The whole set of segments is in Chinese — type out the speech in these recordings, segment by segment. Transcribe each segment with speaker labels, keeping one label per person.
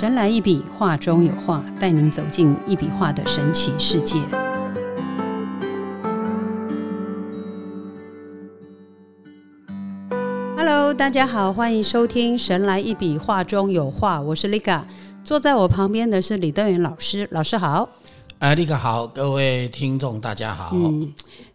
Speaker 1: 神来一笔，画中有画，带您走进一笔画的神奇世界。Hello，大家好，欢迎收听《神来一笔，画中有画》，我是 Liga，坐在我旁边的是李登元老师，老师好。
Speaker 2: 哎，Liga 好，各位听众大家好。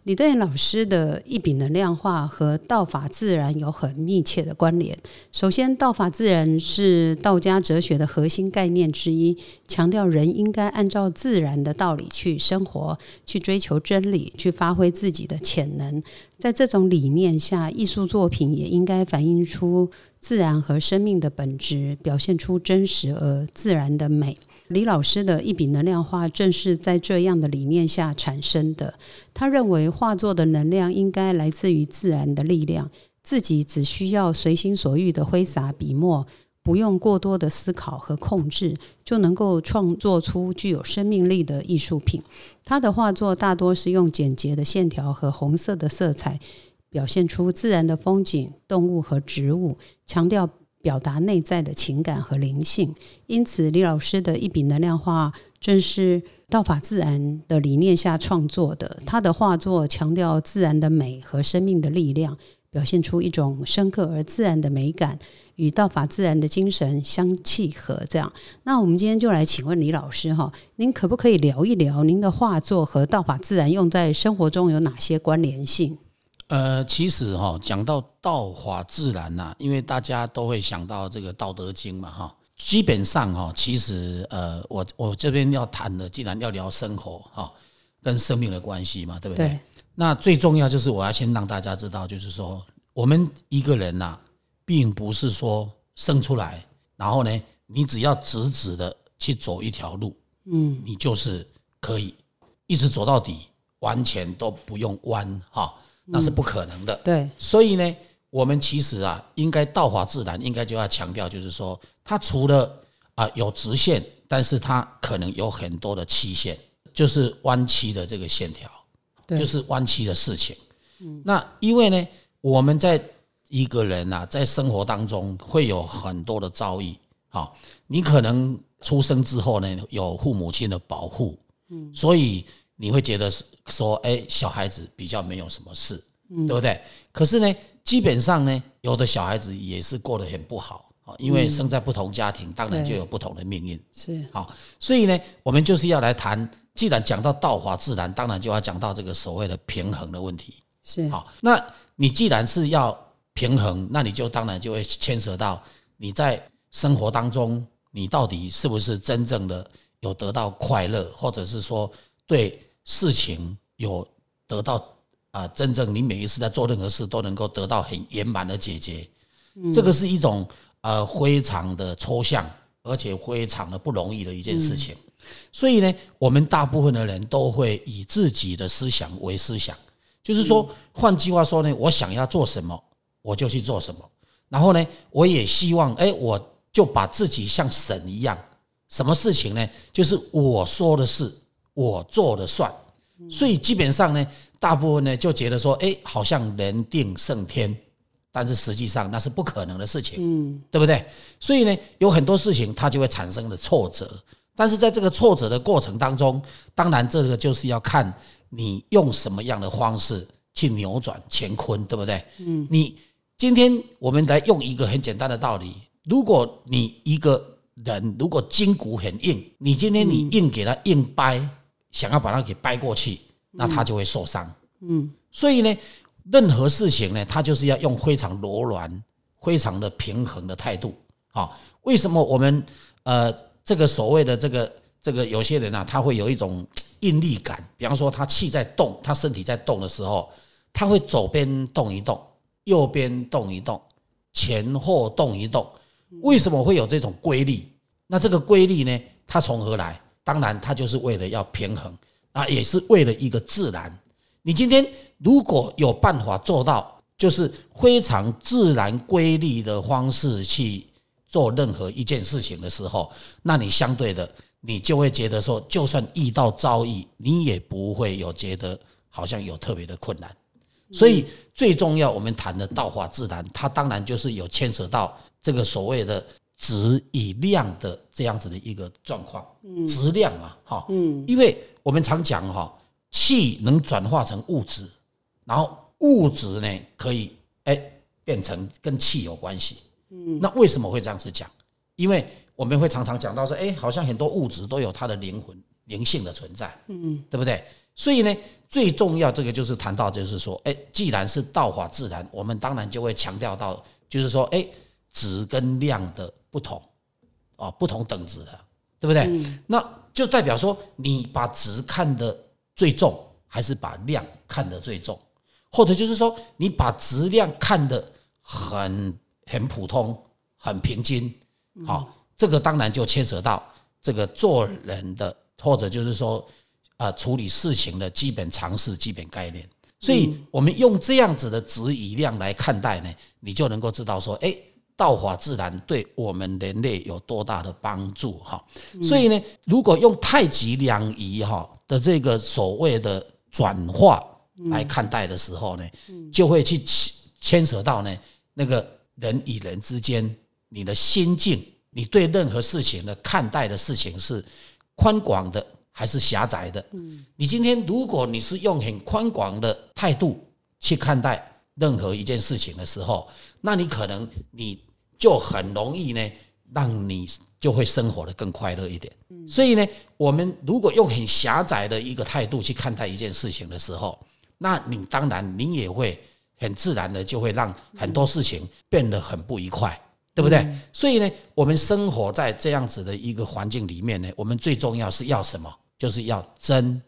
Speaker 1: 李登元老师的一笔能量画和道法自然有很密切的关联。首先，道法自然是道家哲学的核心概念之一，强调人应该按照自然的道理去生活，去追求真理，去发挥自己的潜能。在这种理念下，艺术作品也应该反映出自然和生命的本质，表现出真实而自然的美。李老师的一笔能量画正是在这样的理念下产生的。他认为画作的能量应该来自于自然的力量，自己只需要随心所欲的挥洒笔墨，不用过多的思考和控制，就能够创作出具有生命力的艺术品。他的画作大多是用简洁的线条和红色的色彩，表现出自然的风景、动物和植物，强调。表达内在的情感和灵性，因此李老师的一笔能量画正是道法自然的理念下创作的。他的画作强调自然的美和生命的力量，表现出一种深刻而自然的美感，与道法自然的精神相契合。这样，那我们今天就来请问李老师哈，您可不可以聊一聊您的画作和道法自然用在生活中有哪些关联性？
Speaker 2: 呃，其实哈，讲到道法自然呐，因为大家都会想到这个《道德经》嘛，哈。基本上哈，其实呃，我我这边要谈的，既然要聊生活哈，跟生命的关系嘛，对不对？那最重要就是我要先让大家知道，就是说，我们一个人呐，并不是说生出来，然后呢，你只要直直的去走一条路，嗯，你就是可以一直走到底，完全都不用弯哈。那是不可能的，
Speaker 1: 对，
Speaker 2: 所以呢，我们其实啊，应该道法自然，应该就要强调，就是说，它除了啊有直线，但是它可能有很多的曲线，就是弯曲的这个线条，就是弯曲的事情。那因为呢，我们在一个人啊，在生活当中会有很多的遭遇，好，你可能出生之后呢，有父母亲的保护，嗯，所以你会觉得。说哎，小孩子比较没有什么事，对不对？可是呢，基本上呢，有的小孩子也是过得很不好啊，因为生在不同家庭，当然就有不同的命运。
Speaker 1: 是
Speaker 2: 好，所以呢，我们就是要来谈，既然讲到道法自然，当然就要讲到这个所谓的平衡的问题。
Speaker 1: 是
Speaker 2: 好，那你既然是要平衡，那你就当然就会牵扯到你在生活当中，你到底是不是真正的有得到快乐，或者是说对。事情有得到啊，真正你每一次在做任何事都能够得到很圆满的解决，这个是一种呃非常的抽象，而且非常的不容易的一件事情。所以呢，我们大部分的人都会以自己的思想为思想，就是说，换句话说呢，我想要做什么，我就去做什么。然后呢，我也希望，哎，我就把自己像神一样，什么事情呢？就是我说的是。我做的算，所以基本上呢，大部分呢就觉得说，哎，好像人定胜天，但是实际上那是不可能的事情，嗯，对不对？所以呢，有很多事情它就会产生了挫折，但是在这个挫折的过程当中，当然这个就是要看你用什么样的方式去扭转乾坤，对不对？嗯，你今天我们来用一个很简单的道理，如果你一个人如果筋骨很硬，你今天你硬给他硬掰。想要把它给掰过去，那他就会受伤。嗯，所以呢，任何事情呢，他就是要用非常柔软、非常的平衡的态度。好，为什么我们呃，这个所谓的这个这个有些人啊，他会有一种应力感。比方说，他气在动，他身体在动的时候，他会左边动一动，右边动一动，前后动一动。为什么会有这种规律？那这个规律呢，它从何来？当然，它就是为了要平衡啊，也是为了一个自然。你今天如果有办法做到，就是非常自然规律的方式去做任何一件事情的时候，那你相对的，你就会觉得说，就算遇到遭遇，你也不会有觉得好像有特别的困难。所以最重要，我们谈的道法自然，它当然就是有牵扯到这个所谓的质与量的这样子的一个状况，质量啊，哈，嗯，因为我们常讲哈，气能转化成物质，然后物质呢可以哎变成跟气有关系，嗯，那为什么会这样子讲？因为我们会常常讲到说，哎，好像很多物质都有它的灵魂、灵性的存在，嗯，对不对？所以呢，最重要这个就是谈到，就是说，哎，既然是道法自然，我们当然就会强调到，就是说，哎，质跟量的不同，哦，不同等值的，对不对？那就代表说，你把值看得最重，还是把量看得最重？或者就是说，你把质量看得很很普通、很平均，好，这个当然就牵扯到这个做人的，或者就是说。啊，处理事情的基本常识、基本概念，所以我们用这样子的质与量来看待呢，你就能够知道说，哎，道法自然对我们人类有多大的帮助哈。所以呢，如果用太极两仪哈的这个所谓的转化来看待的时候呢，就会去牵扯到呢那个人与人之间你的心境，你对任何事情的看待的事情是宽广的。还是狭窄的。嗯，你今天如果你是用很宽广的态度去看待任何一件事情的时候，那你可能你就很容易呢，让你就会生活的更快乐一点。嗯，所以呢，我们如果用很狭窄的一个态度去看待一件事情的时候，那你当然你也会很自然的就会让很多事情变得很不愉快。对不对？所以呢，我们生活在这样子的一个环境里面呢，我们最重要是要什么？就是要真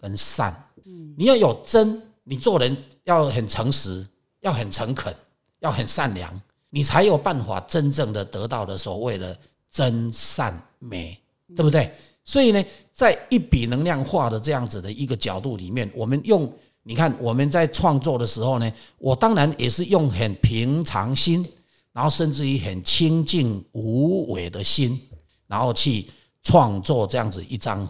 Speaker 2: 跟善，嗯，你要有真，你做人要很诚实，要很诚恳，要很善良，你才有办法真正的得到的所谓的真善美，对不对？所以呢，在一笔能量化的这样子的一个角度里面，我们用你看我们在创作的时候呢，我当然也是用很平常心，然后甚至于很清净无为的心，然后去创作这样子一张。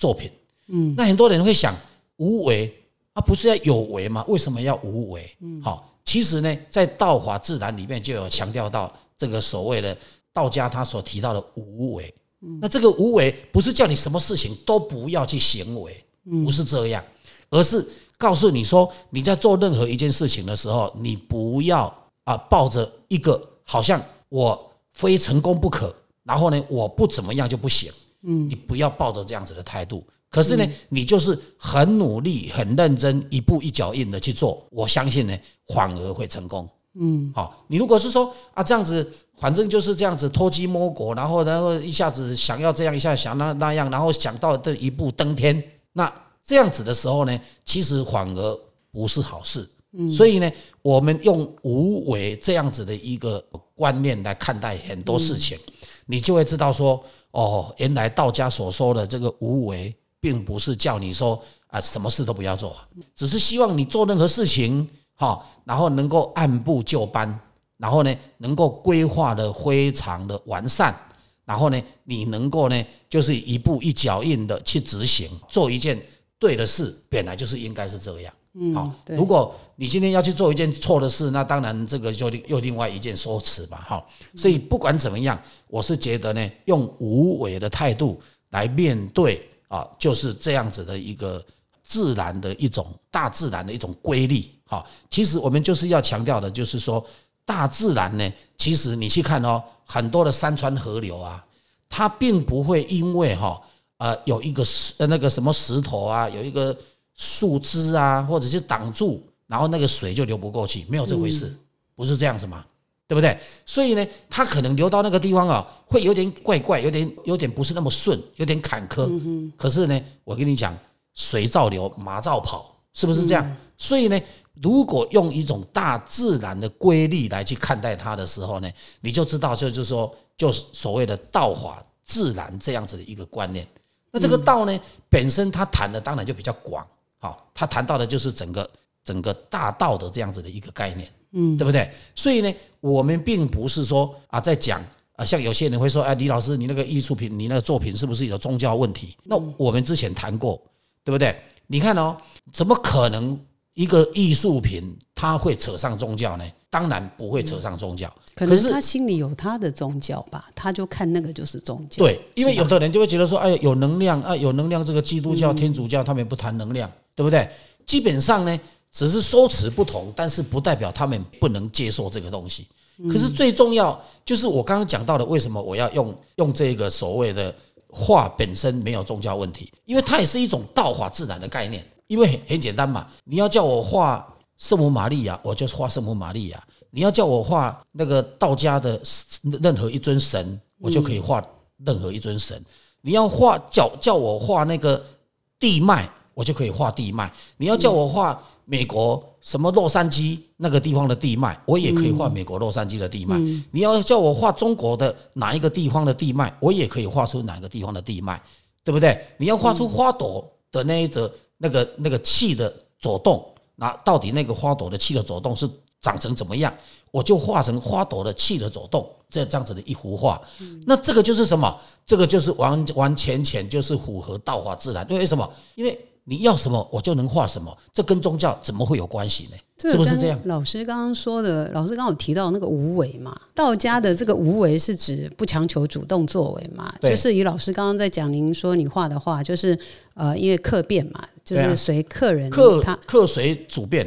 Speaker 2: 作品，嗯，那很多人会想，无为啊，不是要有为吗？为什么要无为？嗯，好，其实呢，在道法自然里面就有强调到这个所谓的道家他所提到的无为。嗯，那这个无为不是叫你什么事情都不要去行为，不是这样，而是告诉你说，你在做任何一件事情的时候，你不要啊抱着一个好像我非成功不可，然后呢，我不怎么样就不行。嗯，你不要抱着这样子的态度。可是呢，你就是很努力、很认真，一步一脚印的去做。我相信呢，反而会成功。嗯，好，你如果是说啊，这样子，反正就是这样子偷鸡摸狗，然后然后一下子想要这样，一下想那那样，然后想到这一步登天，那这样子的时候呢，其实反而不是好事。嗯，所以呢，我们用无为这样子的一个观念来看待很多事情，你就会知道说。哦，原来道家所说的这个无为，并不是叫你说啊，什么事都不要做，只是希望你做任何事情，哈，然后能够按部就班，然后呢，能够规划的非常的完善，然后呢，你能够呢，就是一步一脚印的去执行，做一件对的事，本来就是应该是这样。嗯好，如果你今天要去做一件错的事，那当然这个就又另外一件说辞吧。哈，所以不管怎么样，我是觉得呢，用无为的态度来面对啊，就是这样子的一个自然的一种大自然的一种规律。哈，其实我们就是要强调的，就是说大自然呢，其实你去看哦，很多的山川河流啊，它并不会因为哈呃有一个石呃那个什么石头啊，有一个。树枝啊，或者是挡住，然后那个水就流不过去，没有这回事，不是这样子吗？对不对？所以呢，他可能流到那个地方啊，会有点怪怪，有点有点不是那么顺，有点坎坷。可是呢，我跟你讲，水照流，马照跑，是不是这样？所以呢，如果用一种大自然的规律来去看待它的时候呢，你就知道，就是说，就是所谓的道法自然这样子的一个观念。那这个道呢，本身它谈的当然就比较广。好，它谈到的就是整个整个大道的这样子的一个概念，嗯，对不对？所以呢，我们并不是说啊，在讲啊，像有些人会说，哎，李老师，你那个艺术品，你那个作品是不是有宗教问题？那我们之前谈过，对不对？你看哦，怎么可能一个艺术品它会扯上宗教呢？当然不会扯上宗教。
Speaker 1: 可能他心里有他的宗教吧，他就看那个就是宗教。
Speaker 2: 对，因为有的人就会觉得说，哎，有能量啊，有能量，这个基督教、天主教他们也不谈能量，对不对？基本上呢，只是说辞不同，但是不代表他们不能接受这个东西。可是最重要就是我刚刚讲到的，为什么我要用用这个所谓的画本身没有宗教问题？因为它也是一种道法自然的概念。因为很简单嘛，你要叫我画圣母玛利亚，我就画圣母玛利亚；你要叫我画那个道家的任何一尊神，我就可以画任何一尊神；你要画叫叫我画那个地脉，我就可以画地脉；你要叫我画美国什么洛杉矶那个地方的地脉，我也可以画美国洛杉矶的地脉；你要叫我画中国的哪一个地方的地脉，我也可以画出哪个地方的地脉，对不对？你要画出花朵的那一则。那个那个气的走动，那到底那个花朵的气的走动是长成怎么样？我就画成花朵的气的走动，这这样子的一幅画。那这个就是什么？这个就是完完全全就是符合道法自然。因为什么？因为你要什么，我就能画什么。这跟宗教怎么会有关系呢？是不是这样？
Speaker 1: 老师刚刚说的，老师刚刚有提到那个无为嘛？道家的这个无为是指不强求主动作为嘛？就是以老师刚刚在讲，您说你画的画，就是呃，因为客变嘛。就是随客人，
Speaker 2: 客他客随主变，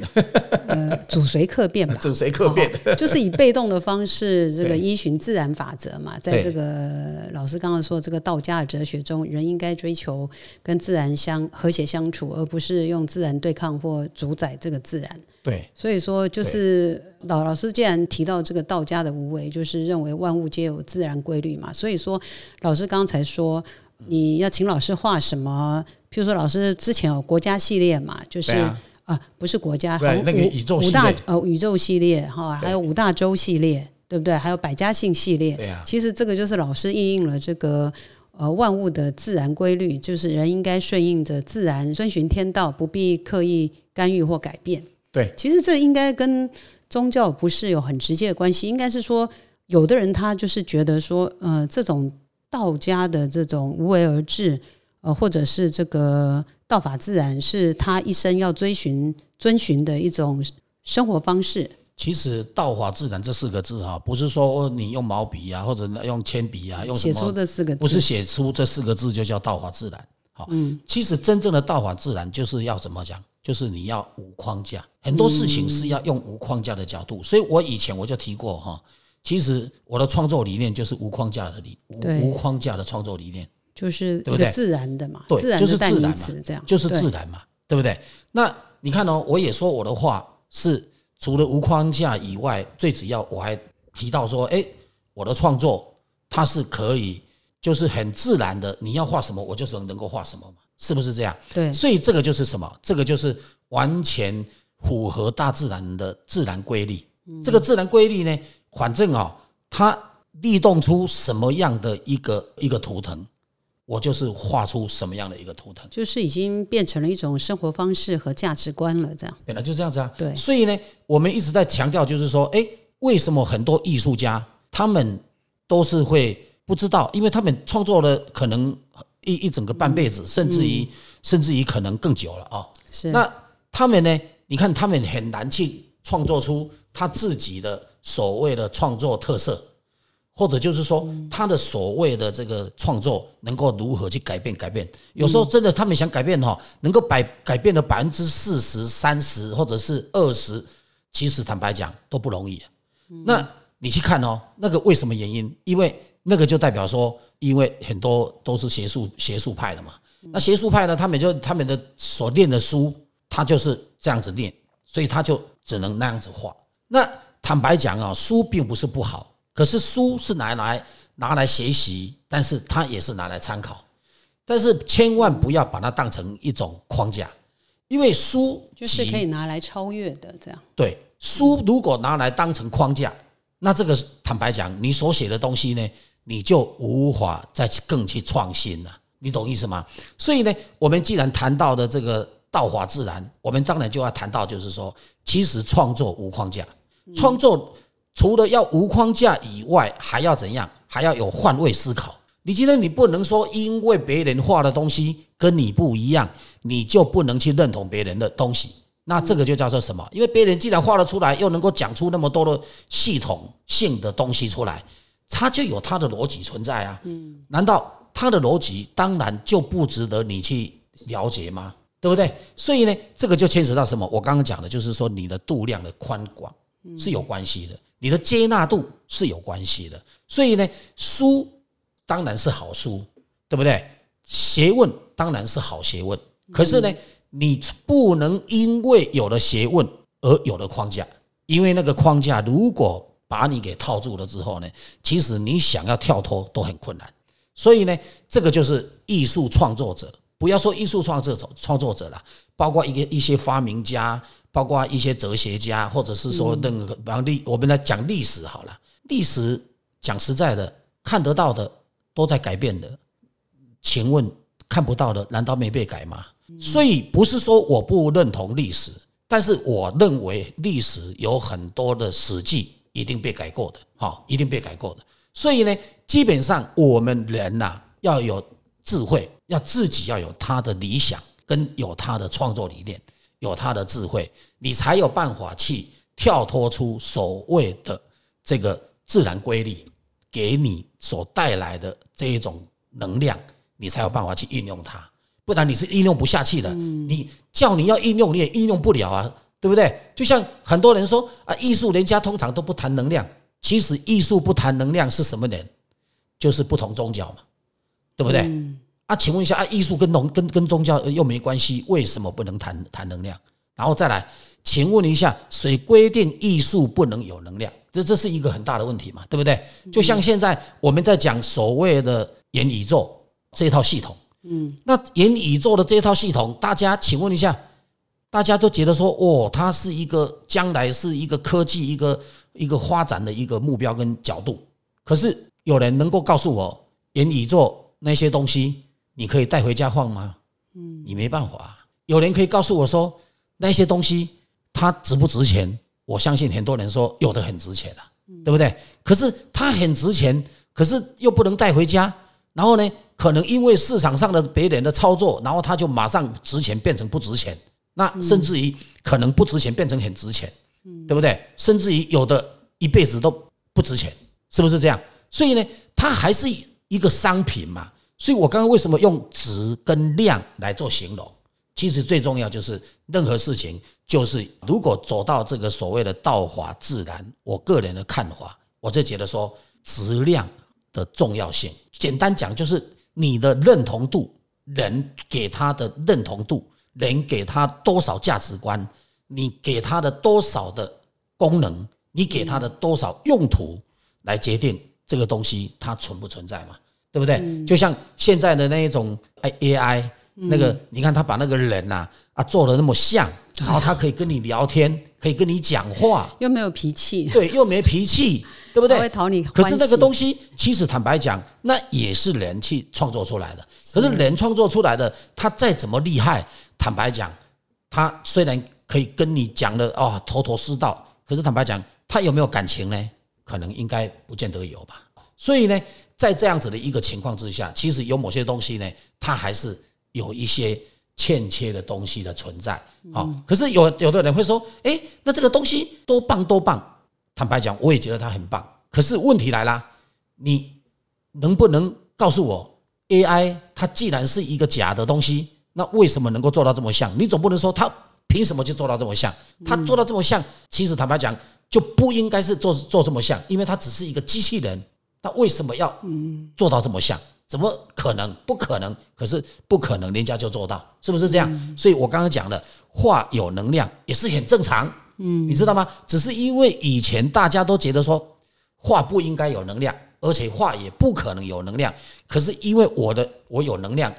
Speaker 1: 呃，主随客变吧，
Speaker 2: 主随客变，
Speaker 1: 就是以被动的方式，这个 依循自然法则嘛，在这个老师刚刚说这个道家的哲学中，人应该追求跟自然相和谐相处，而不是用自然对抗或主宰这个自然。
Speaker 2: 对，
Speaker 1: 所以说就是老老师既然提到这个道家的无为，就是认为万物皆有自然规律嘛，所以说老师刚才说你要请老师画什么？譬如说，老师之前有国家系列嘛，就是啊，不是国家，
Speaker 2: 那个宇宙
Speaker 1: 五大呃宇宙系列哈，还有五大洲系列，对不对？还有百家姓系列。
Speaker 2: 对
Speaker 1: 其实这个就是老师应用了这个呃万物的自然规律，就是人应该顺应着自然，遵循天道，不必刻意干预或改变。
Speaker 2: 对，
Speaker 1: 其实这应该跟宗教不是有很直接的关系，应该是说，有的人他就是觉得说，呃，这种道家的这种无为而治。呃，或者是这个道法自然，是他一生要追寻、遵循的一种生活方式。
Speaker 2: 其实“道法自然”这四个字哈，不是说你用毛笔啊，或者用铅笔啊，用
Speaker 1: 写出这四个，字，
Speaker 2: 不是写出这四个字就叫道法自然。好，嗯，其实真正的道法自然就是要怎么讲？就是你要无框架，很多事情是要用无框架的角度。所以我以前我就提过哈，其实我的创作理念就是无框架的理，无无框架的创作理念。
Speaker 1: 就是对不对自然的嘛，
Speaker 2: 对，就是自然嘛，
Speaker 1: 这样
Speaker 2: 就是自然嘛，对不对？那你看哦，我也说我的话是除了无框架以外，最主要我还提到说，哎，我的创作它是可以，就是很自然的，你要画什么，我就是能够画什么嘛，是不是这样？
Speaker 1: 对，
Speaker 2: 所以这个就是什么？这个就是完全符合大自然的自然规律。这个自然规律呢，反正啊，它立动出什么样的一个一个图腾。我就是画出什么样的一个图腾，
Speaker 1: 就是已经变成了一种生活方式和价值观了。这样
Speaker 2: 本来就这样子啊。
Speaker 1: 对，
Speaker 2: 所以呢，我们一直在强调，就是说，哎，为什么很多艺术家他们都是会不知道，因为他们创作了可能一一整个半辈子，甚至于甚至于可能更久了啊。
Speaker 1: 是。
Speaker 2: 那他们呢？你看，他们很难去创作出他自己的所谓的创作特色。或者就是说，他的所谓的这个创作能够如何去改变？改变有时候真的，他们想改变哈，能够百改变的百分之四十、三十，或者是二十，其实坦白讲都不容易。那你去看哦，那个为什么原因？因为那个就代表说，因为很多都是学术学术派的嘛。那学术派呢，他们就他们的所念的书，他就是这样子念，所以他就只能那样子画。那坦白讲啊，书并不是不好。可是书是拿来拿来学习，但是它也是拿来参考，但是千万不要把它当成一种框架，因为书
Speaker 1: 就是可以拿来超越的。这样
Speaker 2: 对书如果拿来当成框架，那这个坦白讲，你所写的东西呢，你就无法再去更去创新了。你懂意思吗？所以呢，我们既然谈到的这个道法自然，我们当然就要谈到，就是说，其实创作无框架，创作。除了要无框架以外，还要怎样？还要有换位思考。你今天你不能说，因为别人画的东西跟你不一样，你就不能去认同别人的东西。那这个就叫做什么？因为别人既然画得出来，又能够讲出那么多的系统性的东西出来，他就有他的逻辑存在啊。嗯，难道他的逻辑当然就不值得你去了解吗？对不对？所以呢，这个就牵扯到什么？我刚刚讲的就是说，你的度量的宽广是有关系的，你的接纳度是有关系的。所以呢，书当然是好书，对不对？学问当然是好学问，可是呢，你不能因为有了学问而有了框架，因为那个框架如果把你给套住了之后呢，其实你想要跳脱都很困难。所以呢，这个就是艺术创作者。不要说艺术创作者创作者了，包括一个一些发明家，包括一些哲学家，或者是说任何，比方历我们来讲历史好了。历史讲实在的，看得到的都在改变的，请问看不到的难道没被改吗？所以不是说我不认同历史，但是我认为历史有很多的史记一定被改过的，哈，一定被改过的。所以呢，基本上我们人呐要有智慧。要自己要有他的理想，跟有他的创作理念，有他的智慧，你才有办法去跳脱出所谓的这个自然规律给你所带来的这一种能量，你才有办法去运用它。不然你是应用不下去的。你叫你要应用，你也应用不了啊，对不对？就像很多人说啊，艺术人家通常都不谈能量，其实艺术不谈能量是什么人？就是不同宗教嘛，对不对？啊请问一下啊，艺术跟农跟跟宗教又没关系，为什么不能谈谈能量？然后再来，请问一下，谁规定艺术不能有能量？这这是一个很大的问题嘛，对不对？就像现在我们在讲所谓的元宇宙这套系统，嗯，那元宇宙的这套系统，大家请问一下，大家都觉得说，哦，它是一个将来是一个科技一个一个发展的一个目标跟角度。可是有人能够告诉我，元宇宙那些东西？你可以带回家放吗？嗯，你没办法。有人可以告诉我说，那些东西它值不值钱？我相信很多人说有的很值钱的，对不对？可是它很值钱，可是又不能带回家。然后呢，可能因为市场上的别人的操作，然后它就马上值钱变成不值钱。那甚至于可能不值钱变成很值钱，对不对？甚至于有的一辈子都不值钱，是不是这样？所以呢，它还是一个商品嘛。所以我刚刚为什么用值跟量来做形容？其实最重要就是任何事情，就是如果走到这个所谓的道法自然，我个人的看法，我就觉得说质量的重要性。简单讲就是你的认同度，人给他的认同度，人给他多少价值观，你给他的多少的功能，你给他的多少用途，来决定这个东西它存不存在嘛？对不对？就像现在的那一种 A I，那个你看他把那个人呐啊做的那么像，然后他可以跟你聊天，可以跟你讲话，
Speaker 1: 又没有脾气，
Speaker 2: 对，又没脾气，对不对？
Speaker 1: 会讨你。
Speaker 2: 可是那个东西，其实坦白讲，那也是人去创作出来的。可是人创作出来的，他再怎么厉害，坦白讲，他虽然可以跟你讲的啊头头是道，可是坦白讲，他有没有感情呢？可能应该不见得有吧。所以呢。在这样子的一个情况之下，其实有某些东西呢，它还是有一些欠缺的东西的存在。好，可是有有的人会说，哎，那这个东西多棒多棒。坦白讲，我也觉得它很棒。可是问题来了，你能不能告诉我，AI 它既然是一个假的东西，那为什么能够做到这么像？你总不能说它凭什么就做到这么像？它做到这么像，其实坦白讲就不应该是做做这么像，因为它只是一个机器人。它为什么要做到这么像？怎么可能？不可能！可是不可能，人家就做到，是不是这样？所以我刚刚讲的话有能量也是很正常，嗯，你知道吗？只是因为以前大家都觉得说话不应该有能量，而且画也不可能有能量。可是因为我的我有能量，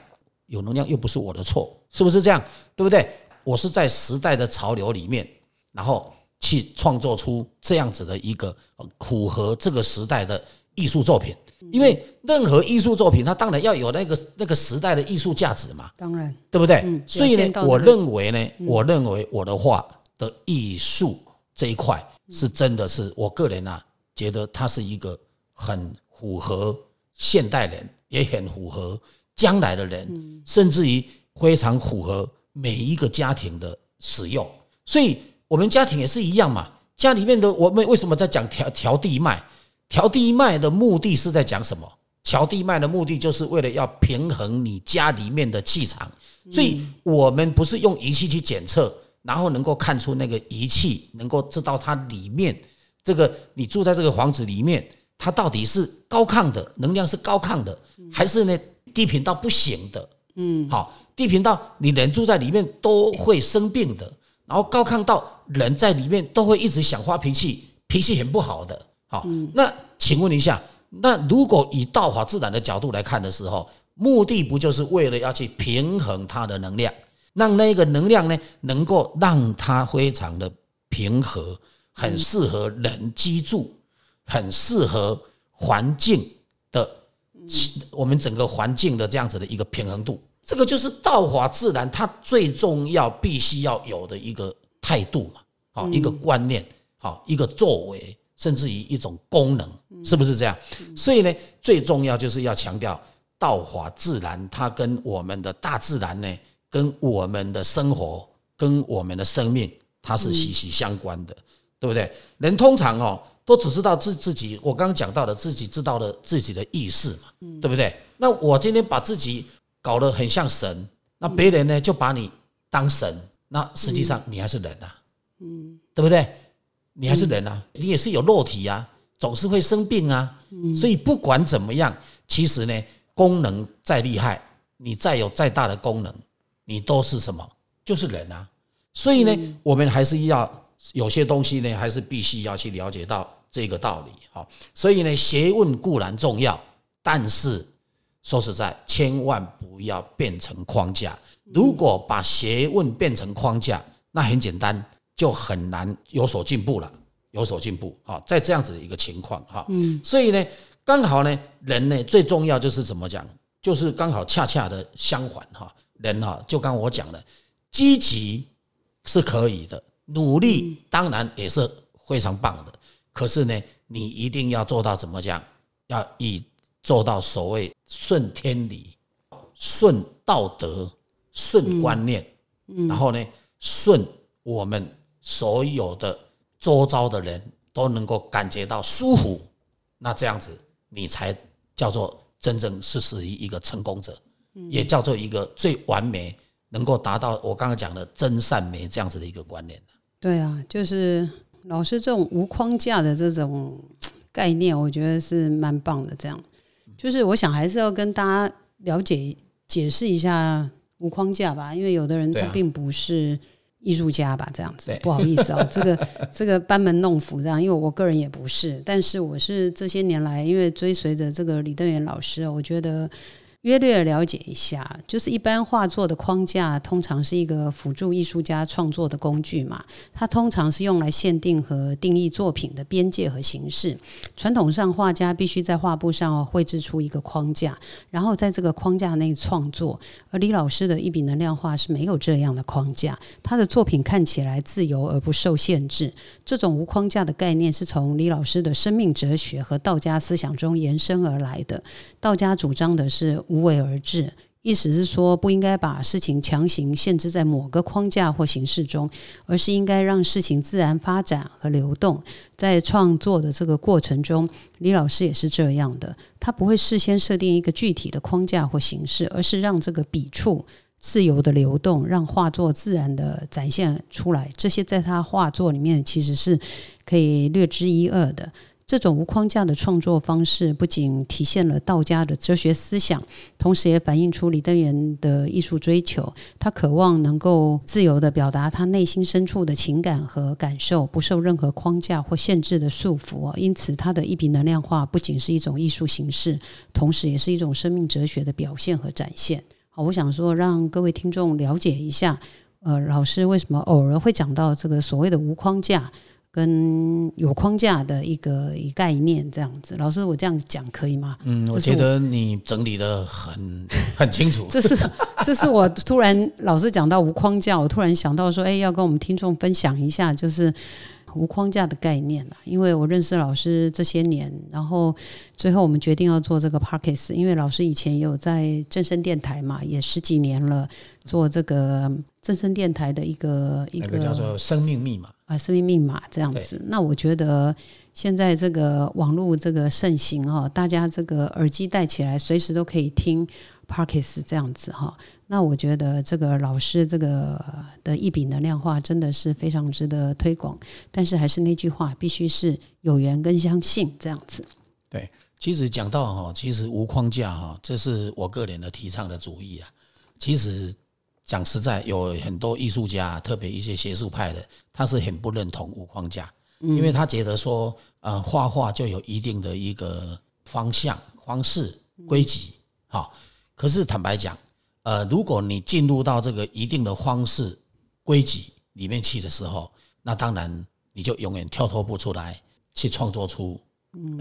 Speaker 2: 有能量又不是我的错，是不是这样？对不对？我是在时代的潮流里面，然后去创作出这样子的一个符合这个时代的。艺术作品，因为任何艺术作品，它当然要有那个那个时代的艺术价值嘛，
Speaker 1: 当然，
Speaker 2: 对不对？所以呢，我认为呢，我认为我的画的艺术这一块是真的是我个人啊，觉得它是一个很符合现代人，也很符合将来的人，甚至于非常符合每一个家庭的使用。所以我们家庭也是一样嘛。家里面的我们为什么在讲调调地脉？调地脉的目的是在讲什么？调地脉的目的就是为了要平衡你家里面的气场。所以我们不是用仪器去检测，然后能够看出那个仪器能够知道它里面这个你住在这个房子里面，它到底是高亢的能量是高亢的，还是呢低频到不行的？嗯，好，低频到你人住在里面都会生病的，然后高亢到人在里面都会一直想发脾气，脾气很不好的。好，那请问一下，那如果以道法自然的角度来看的时候？目的不就是为了要去平衡它的能量，让那个能量呢，能够让它非常的平和，很适合人居住，很适合环境的，我们整个环境的这样子的一个平衡度。这个就是道法自然它最重要必须要有的一个态度嘛，好一个观念，好一个作为，甚至于一种功能，是不是这样？所以呢，最重要就是要强调。道法自然，它跟我们的大自然呢，跟我们的生活，跟我们的生命，它是息息相关的，对不对？人通常哦，都只知道自自己，我刚刚讲到的，自己知道了自己的意识嘛，对不对？那我今天把自己搞得很像神，那别人呢就把你当神，那实际上你还是人啊，嗯，对不对？你还是人啊，你也是有肉体啊，总是会生病啊，所以不管怎么样，其实呢。功能再厉害，你再有再大的功能，你都是什么？就是人啊。所以呢，我们还是要有些东西呢，还是必须要去了解到这个道理。哈，所以呢，学问固然重要，但是说实在，千万不要变成框架。如果把学问变成框架，那很简单，就很难有所进步了。有所进步，好，在这样子的一个情况，哈，嗯，所以呢。刚好呢，人呢最重要就是怎么讲，就是刚好恰恰的相反哈。人哈，就刚我讲的，积极是可以的，努力当然也是非常棒的。可是呢，你一定要做到怎么讲？要以做到所谓顺天理、顺道德、顺观念，然后呢，顺我们所有的周遭的人都能够感觉到舒服，那这样子。你才叫做真正是属于一个成功者，也叫做一个最完美，能够达到我刚刚讲的真善美这样子的一个观念
Speaker 1: 对啊，就是老师这种无框架的这种 概念，我觉得是蛮棒的。这样，就是我想还是要跟大家了解解释一下无框架吧，因为有的人他并不是。艺术家吧，这样子不好意思哦，这个这个班门弄斧这样，因为我个人也不是，但是我是这些年来，因为追随着这个李登元老师，我觉得。约略了解一下，就是一般画作的框架通常是一个辅助艺术家创作的工具嘛，它通常是用来限定和定义作品的边界和形式。传统上，画家必须在画布上绘制出一个框架，然后在这个框架内创作。而李老师的一笔能量画是没有这样的框架，他的作品看起来自由而不受限制。这种无框架的概念是从李老师的生命哲学和道家思想中延伸而来的。道家主张的是。无为而治，意思是说不应该把事情强行限制在某个框架或形式中，而是应该让事情自然发展和流动。在创作的这个过程中，李老师也是这样的，他不会事先设定一个具体的框架或形式，而是让这个笔触自由的流动，让画作自然的展现出来。这些在他画作里面其实是可以略知一二的。这种无框架的创作方式，不仅体现了道家的哲学思想，同时也反映出李登元的艺术追求。他渴望能够自由的表达他内心深处的情感和感受，不受任何框架或限制的束缚。因此，他的一笔能量画不仅是一种艺术形式，同时也是一种生命哲学的表现和展现。好，我想说，让各位听众了解一下，呃，老师为什么偶尔会讲到这个所谓的无框架。跟有框架的一个一概念这样子，老师，我这样讲可以吗？
Speaker 2: 嗯，我觉得你整理的很 很清楚。
Speaker 1: 这是这是我突然老师讲到无框架，我突然想到说，哎，要跟我们听众分享一下，就是无框架的概念啦。因为我认识老师这些年，然后最后我们决定要做这个 Parkes，因为老师以前有在正声电台嘛，也十几年了，做这个正声电台的一个一个
Speaker 2: 叫做生命密码
Speaker 1: 啊，生命密码这样子。那我觉得现在这个网络这个盛行哈，大家这个耳机戴起来，随时都可以听。Parkes 这样子哈，那我觉得这个老师这个的一笔能量化真的是非常值得推广。但是还是那句话，必须是有缘跟相信这样子。
Speaker 2: 对，其实讲到哈，其实无框架哈，这是我个人的提倡的主义啊。其实讲实在，有很多艺术家，特别一些学术派的，他是很不认同无框架，因为他觉得说，呃，画画就有一定的一个方向、方式、规矩，好。可是坦白讲，呃，如果你进入到这个一定的方式规矩里面去的时候，那当然你就永远跳脱不出来，去创作出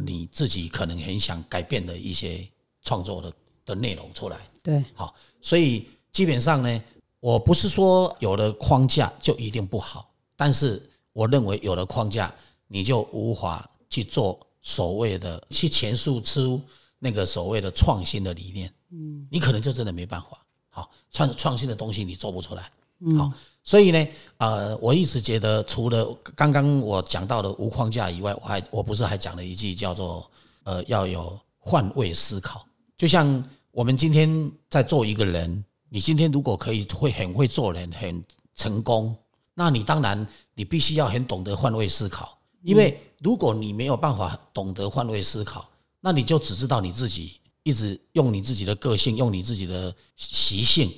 Speaker 2: 你自己可能很想改变的一些创作的的内容出来。
Speaker 1: 对，
Speaker 2: 好，所以基本上呢，我不是说有了框架就一定不好，但是我认为有了框架，你就无法去做所谓的去阐述出那个所谓的创新的理念。嗯，你可能就真的没办法，好创创新的东西你做不出来，好，所以呢，呃，我一直觉得除了刚刚我讲到的无框架以外，我还我不是还讲了一句叫做呃要有换位思考，就像我们今天在做一个人，你今天如果可以会很会做人，很成功，那你当然你必须要很懂得换位思考，因为如果你没有办法懂得换位思考，那你就只知道你自己。一直用你自己的个性，用你自己的习性，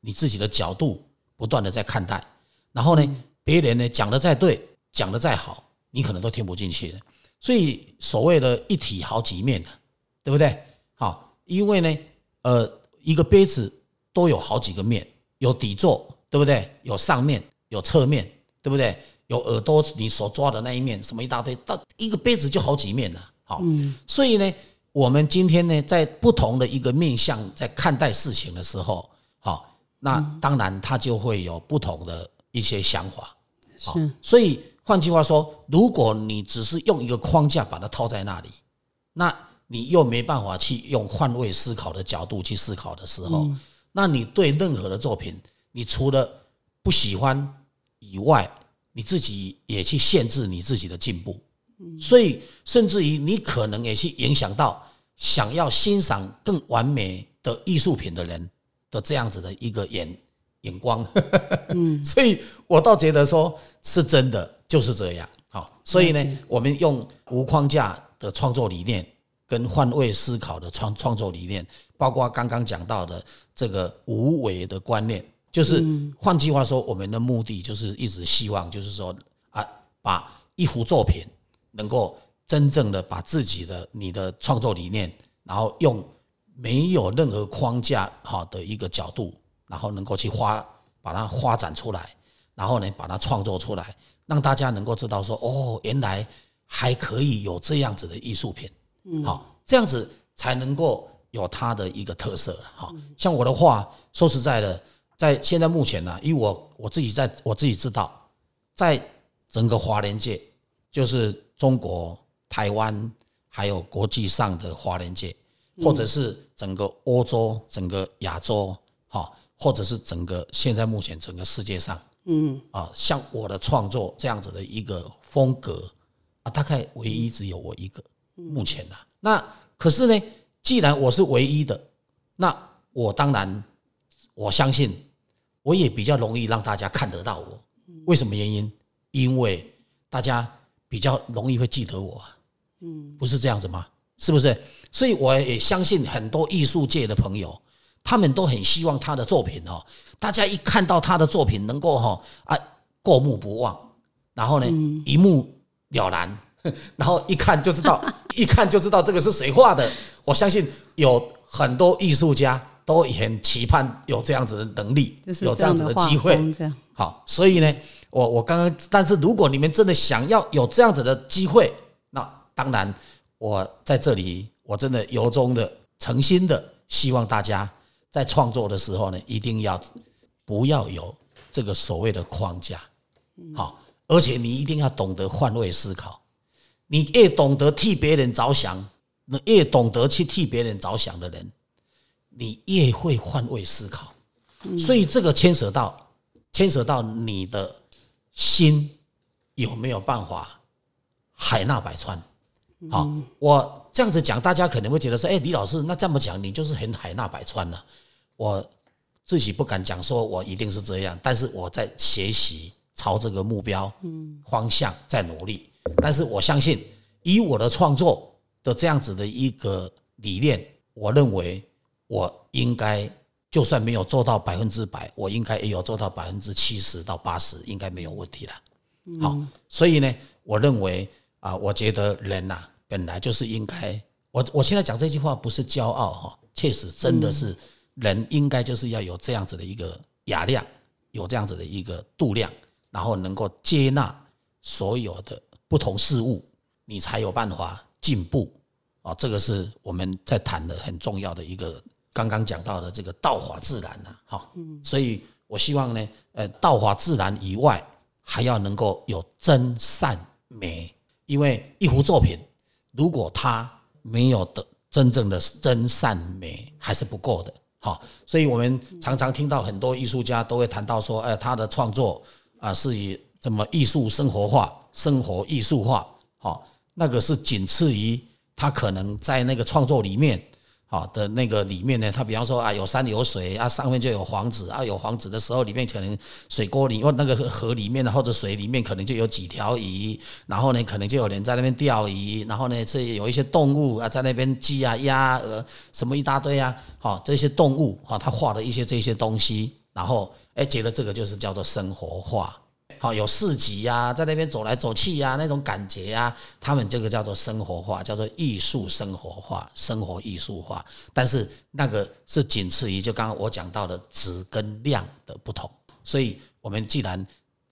Speaker 2: 你自己的角度，不断的在看待。然后呢，别人呢讲的再对，讲的再好，你可能都听不进去的。所以所谓的一体好几面对不对？好，因为呢，呃，一个杯子都有好几个面，有底座，对不对？有上面，有侧面，对不对？有耳朵你所抓的那一面，什么一大堆，到一个杯子就好几面了。好，所以呢。我们今天呢，在不同的一个面向在看待事情的时候，好，那当然他就会有不同的一些想法。
Speaker 1: 好，
Speaker 2: 所以换句话说，如果你只是用一个框架把它套在那里，那你又没办法去用换位思考的角度去思考的时候，那你对任何的作品，你除了不喜欢以外，你自己也去限制你自己的进步。所以，甚至于你可能也去影响到想要欣赏更完美的艺术品的人的这样子的一个眼眼光。嗯，所以我倒觉得说是真的就是这样。好，所以呢，我们用无框架的创作理念跟换位思考的创创作理念，包括刚刚讲到的这个无为的观念，就是换句话说，我们的目的就是一直希望，就是说啊，把一幅作品。能够真正的把自己的你的创作理念，然后用没有任何框架好的一个角度，然后能够去发把它发展出来，然后呢把它创作出来，让大家能够知道说哦，原来还可以有这样子的艺术品，好，这样子才能够有它的一个特色。哈，像我的话，说实在的，在现在目前呢，因为我我自己在我自己知道，在整个华联界就是。中国、台湾还有国际上的华人界，或者是整个欧洲、整个亚洲，哈，或者是整个现在目前整个世界上，嗯啊，像我的创作这样子的一个风格啊，大概唯一只有我一个，目前呐。那可是呢，既然我是唯一的，那我当然我相信，我也比较容易让大家看得到我。为什么原因？因为大家。比较容易会记得我，嗯，不是这样子吗？是不是？所以我也相信很多艺术界的朋友，他们都很希望他的作品哦，大家一看到他的作品能够哈啊过目不忘，然后呢一目了然，然后一看就知道，一看就知道这个是谁画的。我相信有很多艺术家都很期盼有这样子的能力，有这样子的机会。好，所以呢。我我刚刚，但是如果你们真的想要有这样子的机会，那当然我在这里，我真的由衷的、诚心的希望大家在创作的时候呢，一定要不要有这个所谓的框架，好，而且你一定要懂得换位思考。你越懂得替别人着想，那越懂得去替别人着想的人，你越会换位思考。所以这个牵涉到牵涉到你的心有没有办法海纳百川。好，我这样子讲，大家可能会觉得说：“哎，李老师，那这么讲，你就是很海纳百川了。”我自己不敢讲说我一定是这样，但是我在学习，朝这个目标方向在努力。但是我相信，以我的创作的这样子的一个理念，我认为我应该就算没有做到百分之百，我应该也有做到百分之七十到八十，应该没有问题了。好，所以呢，我认为啊，我觉得人呐，本来就是应该，我我现在讲这句话不是骄傲哈，确实真的是人应该就是要有这样子的一个雅量，有这样子的一个度量，然后能够接纳所有的。不同事物，你才有办法进步啊！这个是我们在谈的很重要的一个，刚刚讲到的这个道法自然呐，哈。所以我希望呢，呃，道法自然以外，还要能够有真善美，因为一幅作品如果它没有的真正的真善美，还是不够的，哈。所以我们常常听到很多艺术家都会谈到说，呃，他的创作啊，是以怎么艺术生活化。生活艺术化，好，那个是仅次于他可能在那个创作里面，好的那个里面呢，他比方说啊，有山有水啊，上面就有房子啊，有房子的时候，里面可能水沟里或那个河里面的或者水里面可能就有几条鱼，然后呢，可能就有人在那边钓鱼，然后呢，这有一些动物啊，在那边鸡啊、鸭、鹅什么一大堆啊，好，这些动物啊，他画的一些这些东西，然后哎，觉得这个就是叫做生活化。好，有市集呀，在那边走来走去呀，那种感觉呀，他们这个叫做生活化，叫做艺术生活化，生活艺术化。但是那个是仅次于就刚刚我讲到的质跟量的不同。所以，我们既然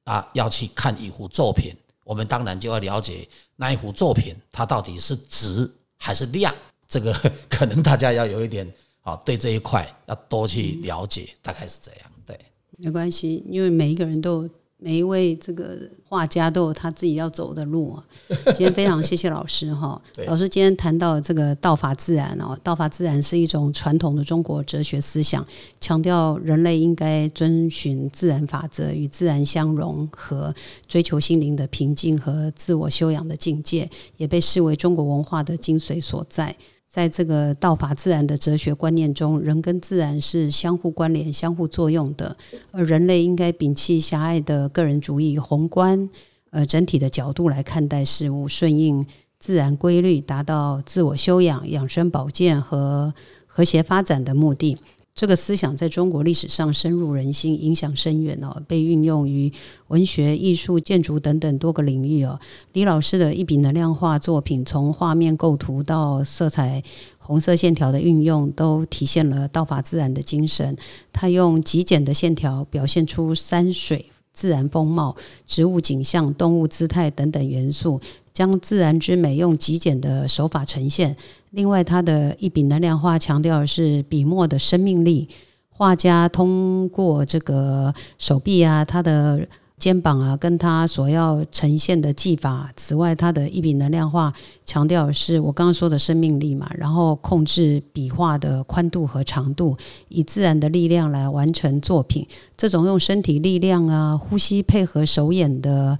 Speaker 2: 啊要去看一幅作品，我们当然就要了解那一幅作品它到底是质还是量。这个 可能大家要有一点啊，对这一块要多去了解，大概是这样。对，
Speaker 1: 没关系，因为每一个人都。每一位这个画家都有他自己要走的路啊。今天非常谢谢老师哈，老师今天谈到这个道法自然哦，道法自然是一种传统的中国哲学思想，强调人类应该遵循自然法则，与自然相融合，追求心灵的平静和自我修养的境界，也被视为中国文化的精髓所在。在这个道法自然的哲学观念中，人跟自然是相互关联、相互作用的，而人类应该摒弃狭隘的个人主义，宏观呃整体的角度来看待事物，顺应自然规律，达到自我修养、养生保健和和谐发展的目的。这个思想在中国历史上深入人心，影响深远哦，被运用于文学、艺术、建筑等等多个领域哦。李老师的一笔能量画作品，从画面构图到色彩、红色线条的运用，都体现了道法自然的精神。他用极简的线条表现出山水。自然风貌、植物景象、动物姿态等等元素，将自然之美用极简的手法呈现。另外，他的一笔能量画强调的是笔墨的生命力。画家通过这个手臂啊，他的。肩膀啊，跟他所要呈现的技法。此外，他的一笔能量画强调的是我刚刚说的生命力嘛，然后控制笔画的宽度和长度，以自然的力量来完成作品。这种用身体力量啊、呼吸配合手眼的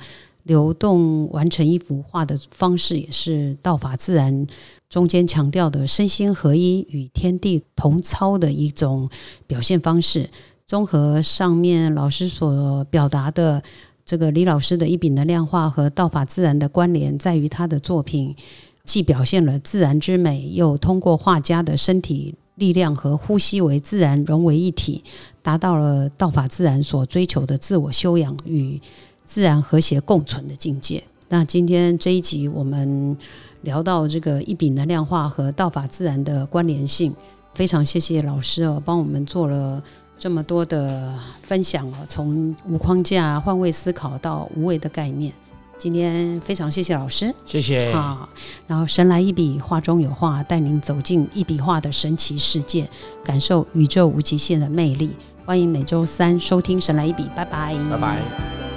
Speaker 1: 流动完成一幅画的方式，也是道法自然中间强调的身心合一、与天地同操的一种表现方式。综合上面老师所表达的，这个李老师的一笔能量画和道法自然的关联，在于他的作品既表现了自然之美，又通过画家的身体力量和呼吸为自然融为一体，达到了道法自然所追求的自我修养与自然和谐共存的境界。那今天这一集我们聊到这个一笔能量化和道法自然的关联性，非常谢谢老师哦，帮我们做了。这么多的分享哦，从无框架、换位思考到无为的概念，今天非常谢谢老师，
Speaker 2: 谢谢。
Speaker 1: 好，然后神来一笔，画中有画，带您走进一笔画的神奇世界，感受宇宙无极限的魅力。欢迎每周三收听《神来一笔》，拜拜，
Speaker 2: 拜拜。